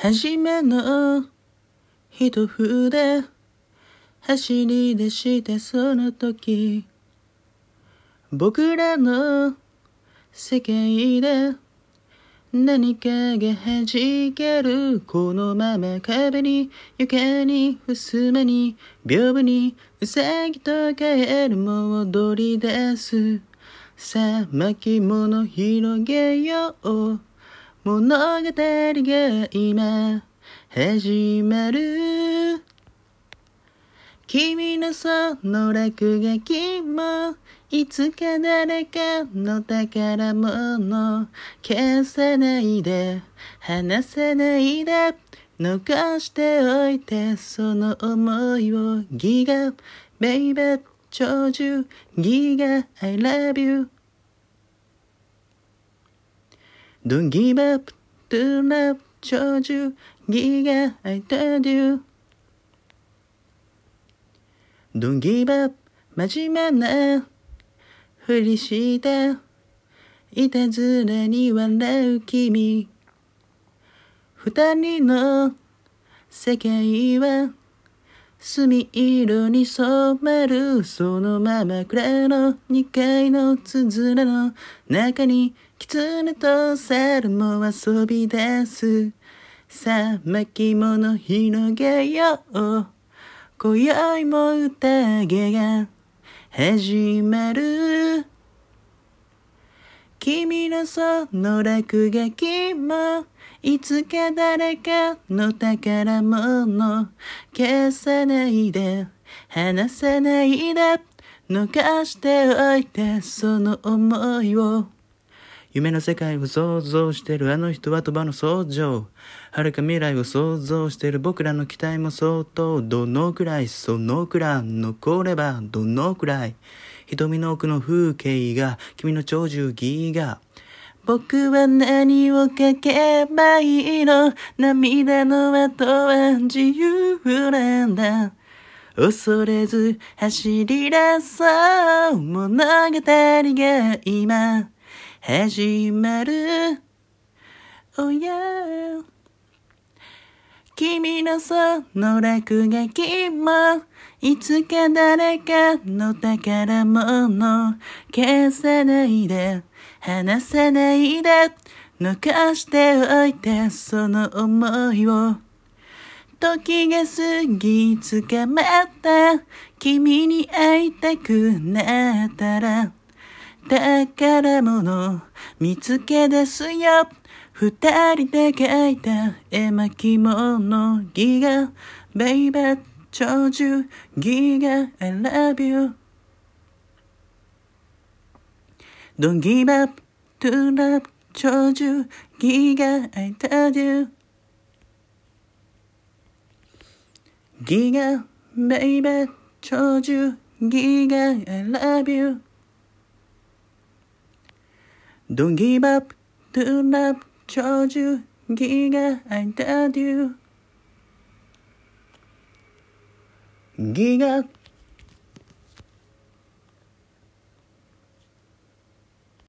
初めの一筆走り出してその時僕らの世界で何かが弾けるこのまま壁に床に襖に屏風にうさぎとカエルも踊り出す。さあ巻物広げよう。物語が今始まる君のその落書きもいつか誰かの宝物消さないで離さないで残しておいてその思いをギガ。ベイベー長寿ギガ I love you Don't give up to love 長寿ギガ I told you Don't give up 真面目なふりしていたずらに笑う君二人の世界は墨色に染まるそのまま暗の二階のつづらの中に狐と猿も遊び出す。さあ巻物広げよう。今宵も宴が始まる。君のその落書きもいつか誰かの宝物消さないで離さないで逃しておいてその思いを夢の世界を想像してるあの人は鳥羽の想像。遥か未来を想像してる僕らの期待も相当。どのくらいそのくらい残ればどのくらい。瞳の奥の風景が君の長寿儀が。僕は何を書けばいいの？涙の後は自由なんだ。恐れず走り出そう物語が今始まる Oh yeah 君のその落書きもいつか誰かの宝物消さないで離さないで残しておいてその思いを。時が過ぎ捕まった君に会いたくなったら。宝物見つけ出すよ。二人で描いた絵巻物ギガベイベー長寿ギガ I love you Don't give up to love 長寿ギガ I told you ギガベイベー長寿ギガ I love you Don't give up to love 長寿ギガ I told you ギガ